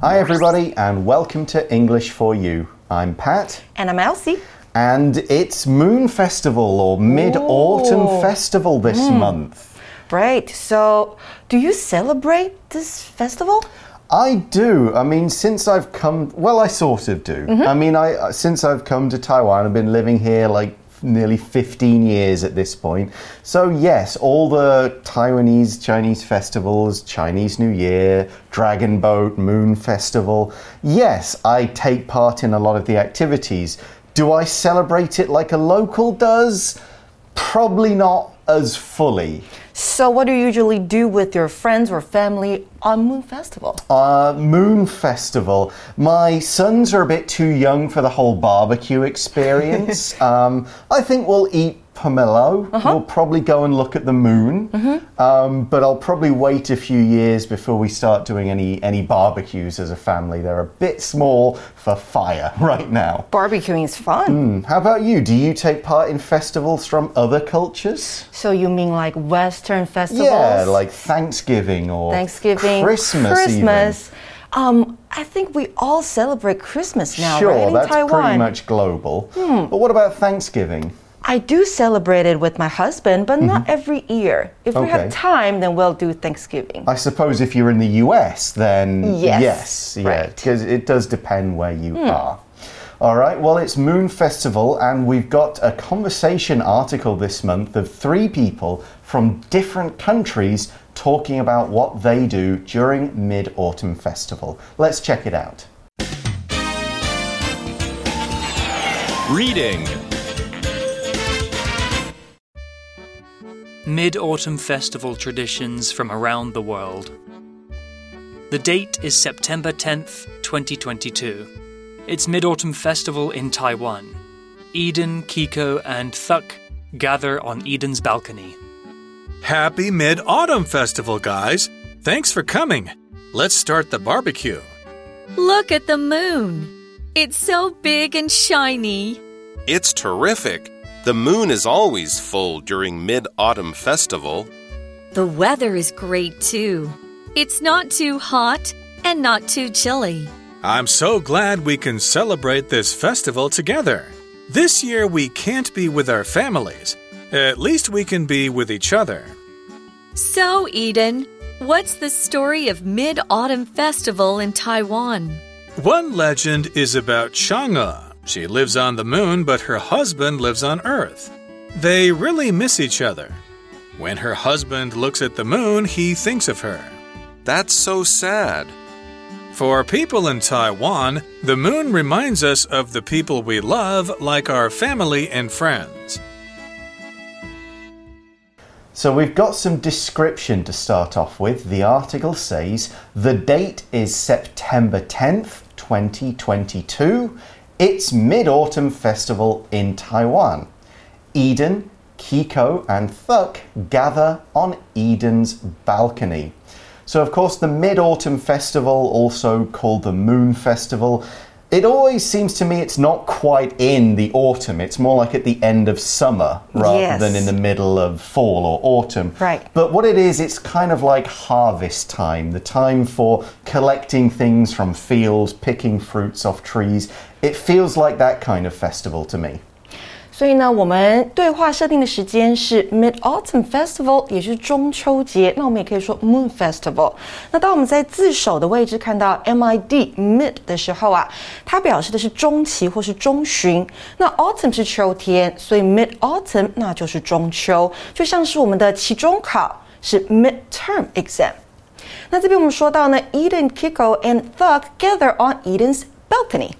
Hi, everybody, and welcome to English for You. I'm Pat. And I'm Elsie. And it's Moon Festival or Mid Autumn Festival this hmm. month. Right. So, do you celebrate this festival? I do. I mean, since I've come, well, I sort of do. Mm-hmm. I mean, I uh, since I've come to Taiwan, I've been living here like nearly 15 years at this point. So, yes, all the Taiwanese Chinese festivals, Chinese New Year, Dragon Boat, Moon Festival, yes, I take part in a lot of the activities. Do I celebrate it like a local does? Probably not as fully. So, what do you usually do with your friends or family on Moon Festival? Uh, Moon Festival. My sons are a bit too young for the whole barbecue experience. um, I think we'll eat pomelo. We'll probably go and look at the moon. Um, but I'll probably wait a few years before we start doing any, any barbecues as a family. They're a bit small for fire right now. Barbecuing is fun. How about you? Do you take part in festivals from other cultures? So, you mean like Western festivals? Yeah, like Thanksgiving or Thanksgiving, Christmas. even. Christmas. Um, I think we all celebrate Christmas now, Sure, right? That's pretty much global. But what about Thanksgiving? I do celebrate it with my husband, but not every year. If we Mm-hmm. Have time, then we'll do Thanksgiving. I suppose if you're in the US, then Yes, yes, yeah, right. because it does depend where you are. All right, well, it's Moon Festival, and we've got a conversation article this month of three people from different countries talking about what they do during Mid Autumn Festival. Let's check it out. Reading Mid Autumn Festival traditions from around the world. The date is September 10th, 2022. It's Mid Autumn Festival in Taiwan. Eden, Kiko, and Thuk gather on Eden's balcony. Happy Mid Autumn Festival, guys! Thanks for coming. Let's start the barbecue. Look at the moon. It's so big and shiny. It's terrific. The moon is always full during Mid Autumn Festival. The weather is great too. It's not too hot and not too chilly. I'm so glad we can celebrate this festival together. This year we can't be with our families. At least we can be with each other. So, Eden, what's the story of Mid Autumn Festival in Taiwan? One legend is about Chang'e. She lives on the moon, but her husband lives on Earth. They really miss each other. When her husband looks at the moon, he thinks of her. That's so sad. For people in Taiwan, the moon reminds us of the people we love, like our family and friends. So we've got some description to start off with. The article says the date is September 10th, 2022. It's Mid Autumn Festival in Taiwan. Eden, Kiko, and Thuk gather on Eden's balcony. So, of course, the Mid Autumn Festival, also called the Moon Festival, it always seems to me it's not quite in the autumn. It's more like at the end of summer rather Yes. than in the middle of fall or autumn. Right. But what it is, it's kind of like harvest time, the time for collecting things from fields, picking fruits off trees. It feels like that kind of festival to me. 所以呢，我们对话设定的时间是 Mid Autumn Festival，也是中秋节。那我们也可以说 Moon Festival。那当我们在字首的位置看到 mid mid 的时候啊，它表示的是中期或是中旬。那 Autumn 是秋天，所以 Mid Autumn 那就是中秋，就像是我们的期中考是 Mid Term Exam。那这边我们说到呢，Eden, Kiko and Thuk gather on Eden's balcony。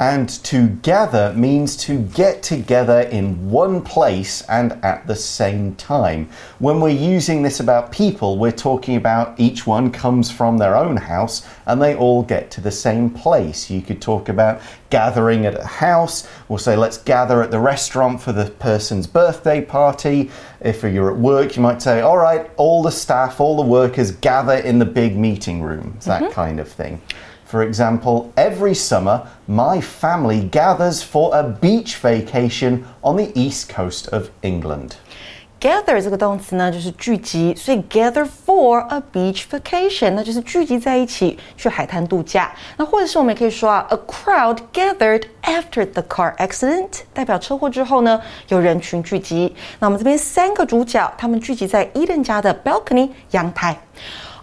And to gather means to get together in one place and at the same time. When we're using this about people, we're talking about each one comes from their own house and they all get to the same place. You could talk about gathering at a house, or say, let's gather at the restaurant for the person's birthday party. If you're at work, you might say, all right, all the staff, all the workers gather in the big meeting room, that mm-hmm. kind of thing. For example, every summer, my family gathers for a beach vacation on the east coast of England. gather 这个动词呢，就是聚集，所以 gather for a beach vacation，那就是聚集在一起去海滩度假。那或者是我们也可以说啊，a crowd gathered after the car accident，代表车祸之后呢，有人群聚集。那我们这边三个主角，他们聚集在伊登家的 balcony 阳台。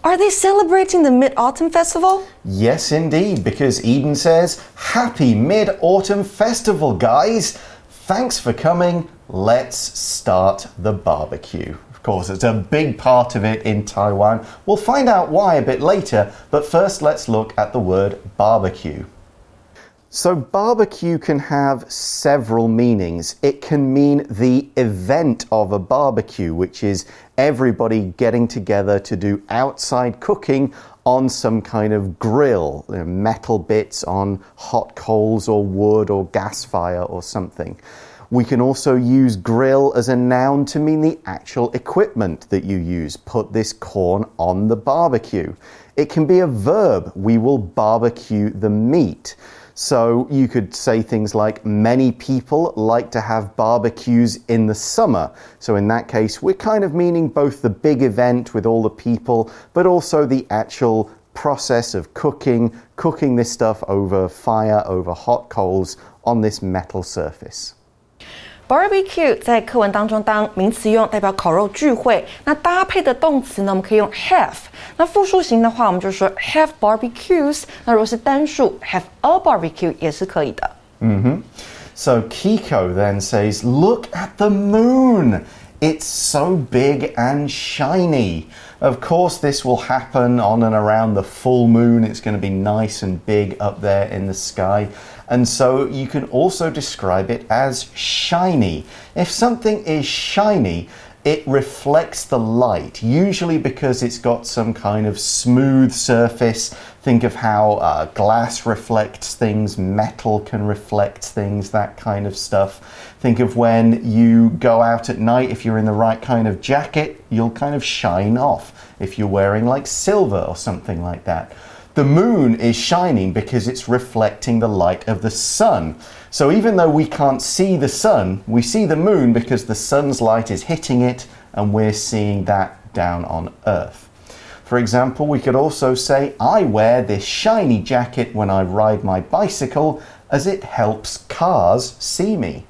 Are they celebrating the Mid Autumn Festival? Yes, indeed, because Eden says, Happy Mid Autumn Festival, guys! Thanks for coming. Let's start the barbecue. Of course, it's a big part of it in Taiwan. We'll find out why a bit later, but first let's look at the word barbecue. So, barbecue can have several meanings. It can mean the event of a barbecue, which is everybody getting together to do outside cooking on some kind of grill, you know, metal bits on hot coals or wood or gas fire or something. We can also use grill as a noun to mean the actual equipment that you use. Put this corn on the barbecue. It can be a verb. We will barbecue the meat. So you could say things like, many people like to have barbecues in the summer. So in that case, we're kind of meaning both the big event with all the people, but also the actual process of cooking, cooking this stuff over fire, over hot coals on this metal surface. Barbecue 在课文当中当名词用，代表烤肉聚会。那搭配的动词呢，我们可以用 have。那复数型的话，我们就说 have barbecues。那如果是单数，have a barbecue 也是可以的。Mm -hmm. So Kiko then says, Look at the moon. It's so big and shiny. Of course, this will happen on and around the full moon. It's going to be nice and big up there in the sky. And so you can also describe it as shiny. If something is shiny, it reflects the light, usually because it's got some kind of smooth surface. Think of how uh, glass reflects things, metal can reflect things, that kind of stuff. Think of when you go out at night, if you're in the right kind of jacket, you'll kind of shine off. If you're wearing like silver or something like that. The moon is shining because it's reflecting the light of the sun. So even though we can't see the sun, we see the moon because the sun's light is hitting it and we're seeing that down on Earth. For example, we could also say, I wear this shiny jacket when I ride my bicycle as it helps cars see me.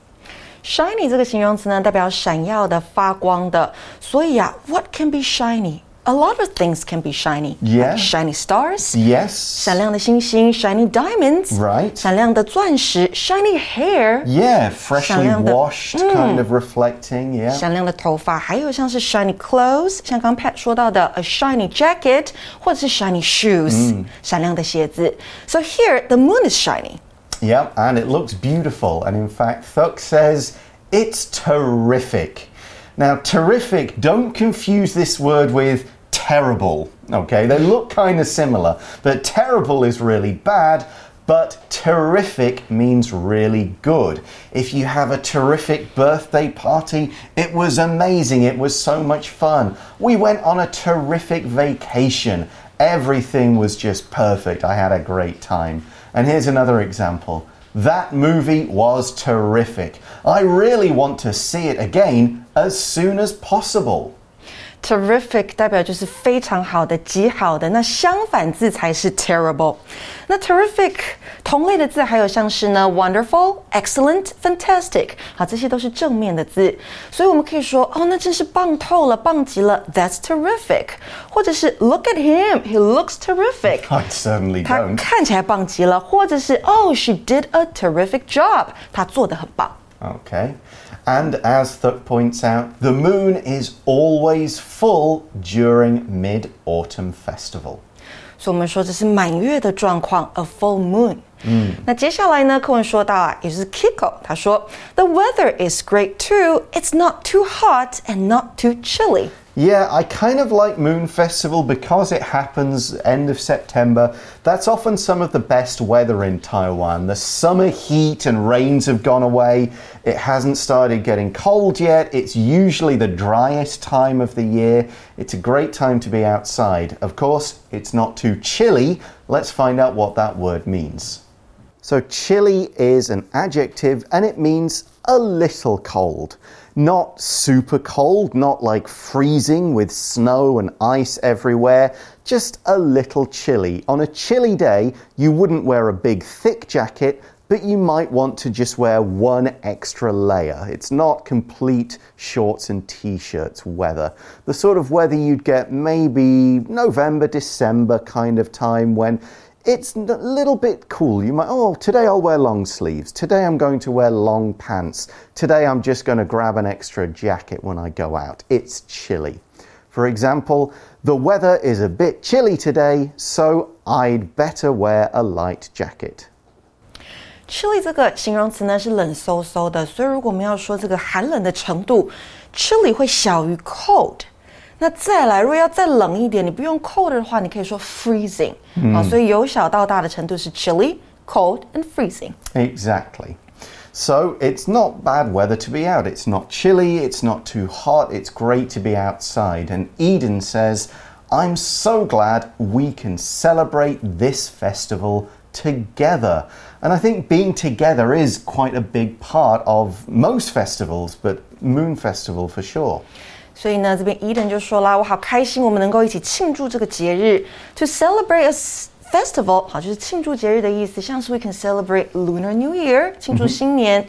Shiny 这个形容词呢，代表闪耀的、发光的。所以啊，What can be shiny？a lot of things can be shiny. Yeah. Like shiny stars. Yes. 闪亮的星星 shiny diamonds. Right. 闪亮的钻石 shiny hair. Yeah, freshly washed, kind of reflecting. Yeah. 闪亮的头发，还有像是 shiny clothes，像刚 Pat 说到的 a shiny jacket，或者是 shiny shoes，、闪亮的鞋子。So here the moon is shiny. Yeah, and it looks beautiful. And in fact, Thuk says it's terrific. Now, terrific, don't confuse this word with terrible. Okay, they look kind of similar, but terrible is really bad. But terrific means really good. If you have a terrific birthday party, it was amazing. It was so much fun. We went on a terrific vacation. Everything was just perfect. I had a great time. And here's another example. That movie was terrific. I really want to see it again as soon as possible Terrific 代表就是非常好的、极好的，那相反字才是 terrible。那 terrific 同类的字还有像是呢 wonderful、excellent、fantastic，好，这些都是正面的字，所以我们可以说哦，那真是棒透了、棒极了，That's terrific，或者是 Look at him, he looks terrific。 I certainly 他 don't. 看起来棒极了，或者是 Oh, she did a terrific job，她做的很棒。 Okay. And as Thuk points out, the moon is always full during Mid Autumn Festival. 所以我们说这是满月的状况，a full moon。嗯，那接下来呢，课文说到啊，也就是 Kiko，他说，The weather is great too. It's not too hot and not too chilly. Yeah, I kind of like Moon Festival because it happens end of September. That's often some of the best weather in Taiwan. The summer heat and rains have gone away. It hasn't started getting cold yet. It's usually the driest time of the year. It's a great time to be outside. Of course, it's not too chilly. Let's find out what that word means. So, chilly is an adjective and it means a little cold. Not super cold, not like freezing with snow and ice everywhere, just a little chilly. On a chilly day, you wouldn't wear a big thick jacket, but you might want to just wear one extra layer. It's not complete shorts and t shirts weather. The sort of weather you'd get maybe November, December kind of time when it's a little bit cool. You might, oh, today I'll wear long sleeves. Today I'm going to wear long pants. Today I'm just going to grab an extra jacket when I go out. It's chilly. For example, the weather is a bit chilly today, so I'd better wear a light jacket. Chilly 这个形容词呢是冷飕飕的，所以如果我们要说这个寒冷的程度，chilly 会小于 cold。 那再来，如果要再冷一点，你不用 cold 的话，你可以说 freezing、嗯、啊。所以由小到大的程度是 chilly、cold and freezing. Exactly. So it's not bad weather to be out. It's not chilly, it's not too hot, it's great to be outside. And Eden says, I'm so glad we can celebrate this festival together. And I think being together is quite a big part of most festivals, but Moon Festival for sure. 所以呢，这边 Eden 就说啦，我好开心，我们能够一起庆祝这个节日，to celebrate a festival，好，就是庆祝节日的意思，像是 we can celebrate Lunar New Year，庆祝新年。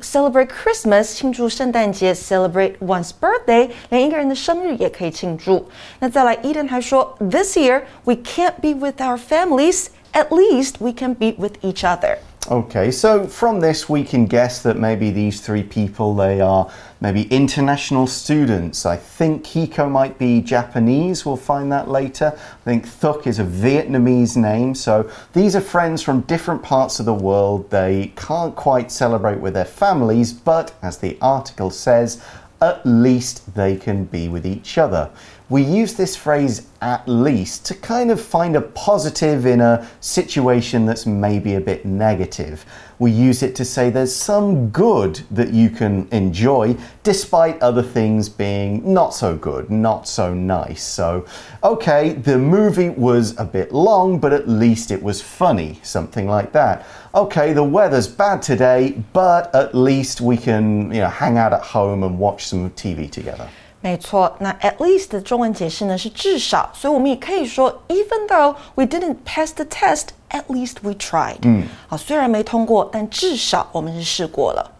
Celebrate Christmas，庆祝圣诞节；Celebrate one's birthday，连一个人的生日也可以庆祝。那再来，Eden 还说，This year we can't be with our families. At least we can be with each other. Okay, so from this we can guess that maybe these three people they are maybe international students. I think Kiko might be Japanese, we'll find that later. I think Thuk is a Vietnamese name. So these are friends from different parts of the world. They can't quite celebrate with their families, but as the article says, at least they can be with each other we use this phrase at least to kind of find a positive in a situation that's maybe a bit negative. We use it to say there's some good that you can enjoy despite other things being not so good, not so nice. So, okay, the movie was a bit long, but at least it was funny, something like that. Okay, the weather's bad today, but at least we can, you know, hang out at home and watch some TV together. 没错，那 at least 的中文解释呢是至少，所以我们也可以说，even though we didn't pass the test, at least we tried。嗯，好，虽然没通过，但至少我们是试过了。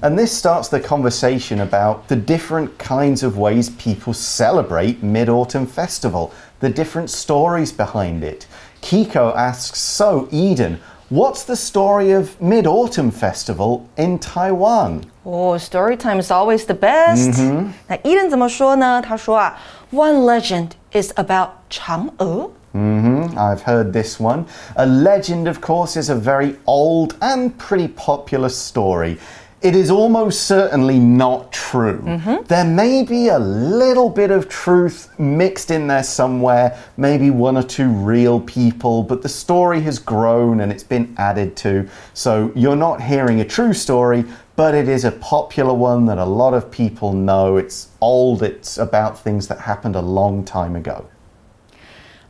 And this starts the conversation about the different kinds of ways people celebrate Mid Autumn Festival, the different stories behind it. Kiko asks, So, Eden, What's the story of Mid Autumn Festival in Taiwan? Oh, story time is always the best. Mm-hmm. 那 Eden 怎么说呢？他说啊，One legend is about 嫦娥。Mm-hmm. I've heard this one. A legend, of course, is a very old and pretty popular story it is almost certainly not true. Mm -hmm. There may be a little bit of truth mixed in there somewhere, maybe one or two real people, but the story has grown and it's been added to. So you're not hearing a true story, but it is a popular one that a lot of people know. It's old, it's about things that happened a long time ago.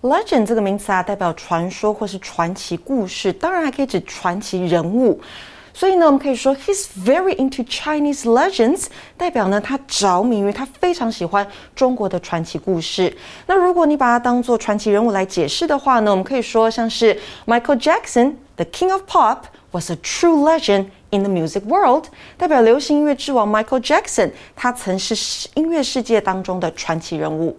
Legend 这个名词啊，代表传说或是传奇故事，当然还可以指传奇人物。 所以呢，我们可以说 he's very into Chinese legends，代表呢他着迷于他非常喜欢中国的传奇故事。那如果你把它当做传奇人物来解释的话呢，我们可以说像是 Michael Jackson，the King of Pop was a true legend in the music world，代表流行音乐之王 Michael Jackson，他曾是音乐世界当中的传奇人物。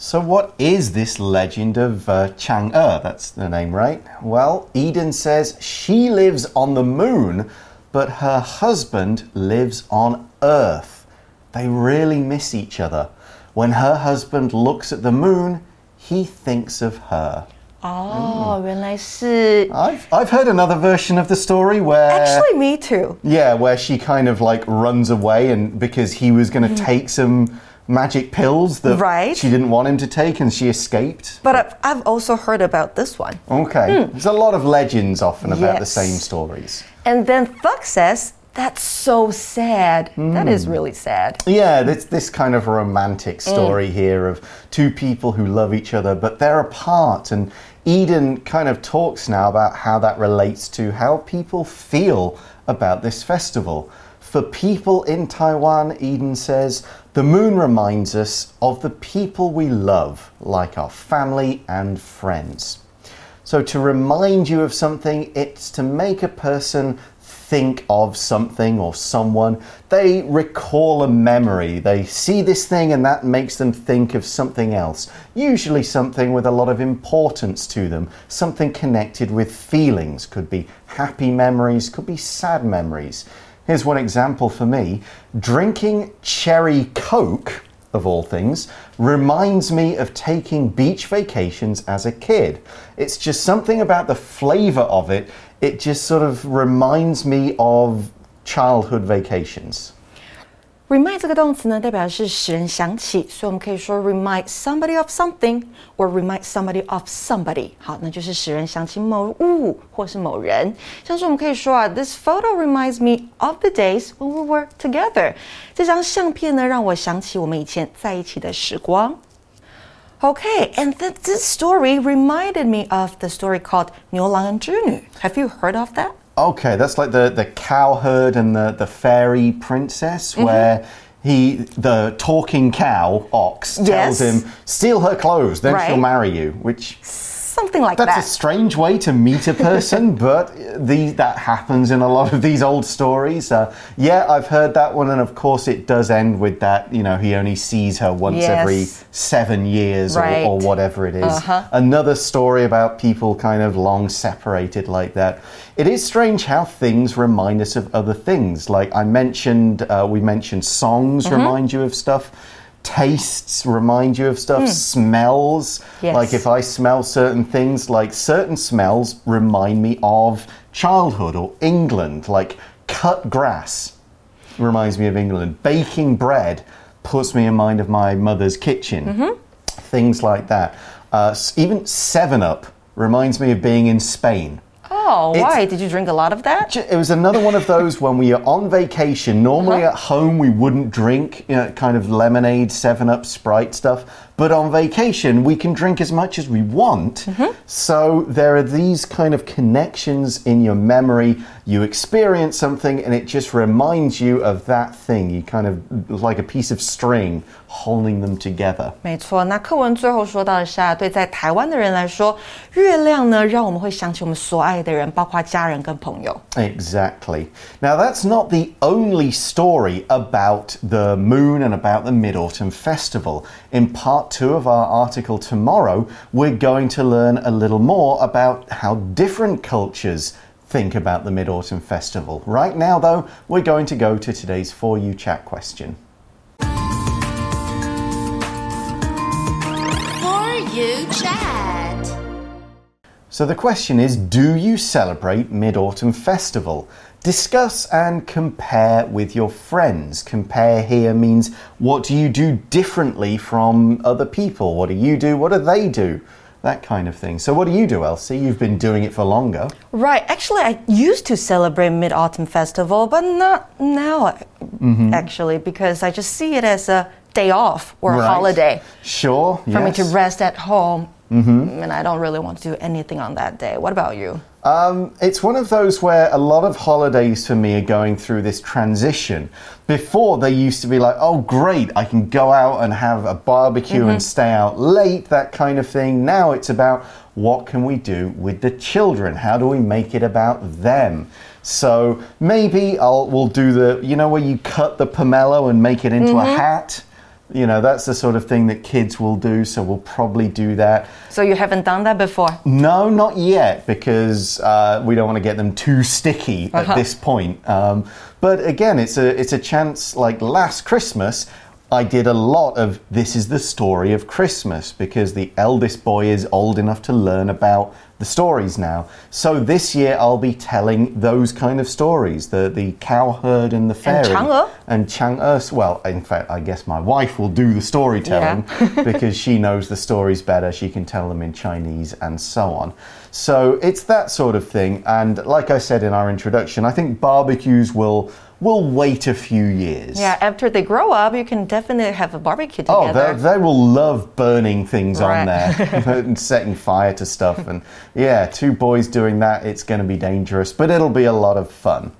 So, what is this legend of uh, Chang'e? That's the name, right? Well, Eden says she lives on the moon, but her husband lives on Earth. They really miss each other. When her husband looks at the moon, he thinks of her. Oh, mm. I've I've heard another version of the story where actually me too. Yeah, where she kind of like runs away and because he was going to mm. take some magic pills that right. she didn't want him to take and she escaped. But I've, I've also heard about this one. Okay. Hmm. There's a lot of legends often about yes. the same stories. And then Thuk says, that's so sad. Mm. That is hmm. really sad. Yeah, it's this kind of romantic hmm. story mm. here of two people who love each other, but they're apart. And Eden kind of talks now about how that relates to how people feel about this festival. For people in Taiwan, Eden says, the moon reminds us of the people we love, like our family and friends. So, to remind you of something, it's to make a person think of something or someone. They recall a memory. They see this thing and that makes them think of something else. Usually something with a lot of importance to them, something connected with feelings. Could be happy memories, could be sad memories. Here's one example for me drinking cherry coke of all things, reminds me of taking beach vacations as a kid. It's just something about the flavor of it, it just sort of reminds me of childhood vacations. Remind 这个动词呢，代表的是使人想起，所以我们可以说 remind somebody of something or remind somebody of somebody。好，那就是使人想起某物或是某人。像是我们可以说啊，This photo reminds me of the days when we were together。这张相片呢，让我想起我们以前在一起的时光。Okay, and th this story reminded me of the story called 牛郎跟织女. Have you heard of that? Okay, that's like the, the cowherd and the, the fairy princess, mm -hmm. where he the talking cow ox tells yes. him steal her clothes, then right. she'll marry you, which something like That's that. That's a strange way to meet a person, but the, that happens in a lot of these old stories. Uh, yeah, I've heard that one, and of course, it does end with that. You know, he only sees her once yes. every seven years right. or, or, whatever it is. Uh -huh. Another story about people kind of long separated like that. It is strange how things remind us of other things. Like I mentioned, uh, we mentioned songs mm -hmm. remind you of stuff tastes remind you of stuff, mm. smells. Yes. Like if I smell certain things, like certain smells remind me of childhood or England, like cut grass reminds me of England. Baking bread puts me in mind of my mother's kitchen. Mm -hmm. Things like that. Uh, even 7 Up reminds me of being in Spain. Oh, why? Did you drink a lot of that? It was another one of those when we are on vacation. Normally uh -huh. at home, we wouldn't drink you know, kind of lemonade, 7 Up, Sprite stuff. But on vacation, we can drink as much as we want. Mm -hmm. So there are these kind of connections in your memory. You experience something and it just reminds you of that thing. You kind of like a piece of string holding them together. 没错，那课文最后说到的是啊，对在台湾的人来说，月亮呢，让我们会想起我们所爱的人，包括家人跟朋友。Exactly. Now that's not the only story about the moon and about the Mid Autumn Festival. In part two of our article tomorrow, we're going to learn a little more about how different cultures think about the Mid Autumn Festival. Right now, though, we're going to go to today's For You Chat question. For You Chat. So the question is Do you celebrate Mid Autumn Festival? Discuss and compare with your friends. Compare here means what do you do differently from other people? What do you do? What do they do? That kind of thing. So, what do you do, Elsie? You've been doing it for longer. Right. Actually, I used to celebrate Mid Autumn Festival, but not now, mm -hmm. actually, because I just see it as a day off or right. a holiday. Sure. For yes. me to rest at home. Mm -hmm. And I don't really want to do anything on that day. What about you? Um, it's one of those where a lot of holidays for me are going through this transition. Before, they used to be like, oh, great, I can go out and have a barbecue mm -hmm. and mm-hmm. stay out late, that kind of thing. Now it's about what can we do with the children? How do we make it about them? So maybe I'll we'll do the you know where you cut the pomelo and make it into mm -hmm. a mm-hmm. hat. You know, that's the sort of thing that kids will do, so we'll probably do that. So you haven't done that before? No, not yet, because uh, we don't want to get them too sticky uh -huh. at uh-huh. this point. Um, but again, it's a it's a chance. Like last Christmas, I did a lot of this is the story of Christmas because the eldest boy is old enough to learn about the stories now. So this year I'll be telling those kind of stories the, the cowherd and the fairy. Er. And Chang'e. Er. And Chang'e. Well, in fact, I guess my wife will do the storytelling yeah. because she knows the stories better. She can tell them in Chinese and so on. So it's that sort of thing. And like I said in our introduction, I think barbecues will will wait a few years. Yeah, after they grow up, you can definitely have a barbecue oh, together. Oh, they, they will love burning things right. on there and setting fire to stuff. And yeah, two boys doing that, it's going to be dangerous, but it'll be a lot of fun.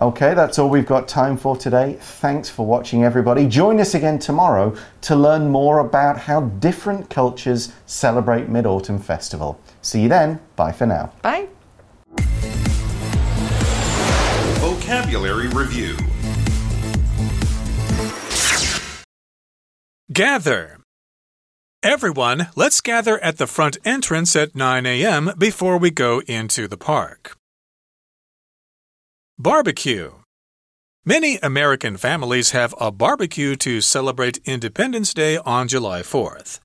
Okay, that's all we've got time for today. Thanks for watching, everybody. Join us again tomorrow to learn more about how different cultures celebrate Mid Autumn Festival. See you then. Bye for now. Bye. Vocabulary Review Gather. Everyone, let's gather at the front entrance at 9 a.m. before we go into the park. Barbecue. Many American families have a barbecue to celebrate Independence Day on July 4th.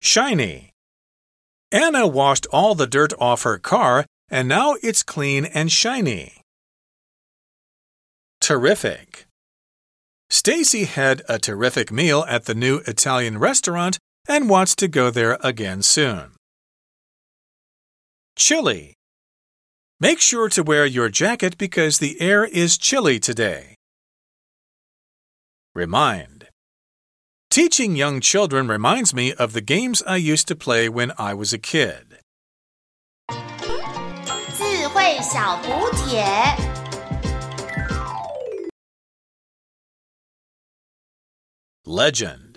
Shiny. Anna washed all the dirt off her car and now it's clean and shiny. Terrific. Stacy had a terrific meal at the new Italian restaurant and wants to go there again soon. Chilly. Make sure to wear your jacket because the air is chilly today. Remind. Teaching young children reminds me of the games I used to play when I was a kid. 慧小补帖。Legend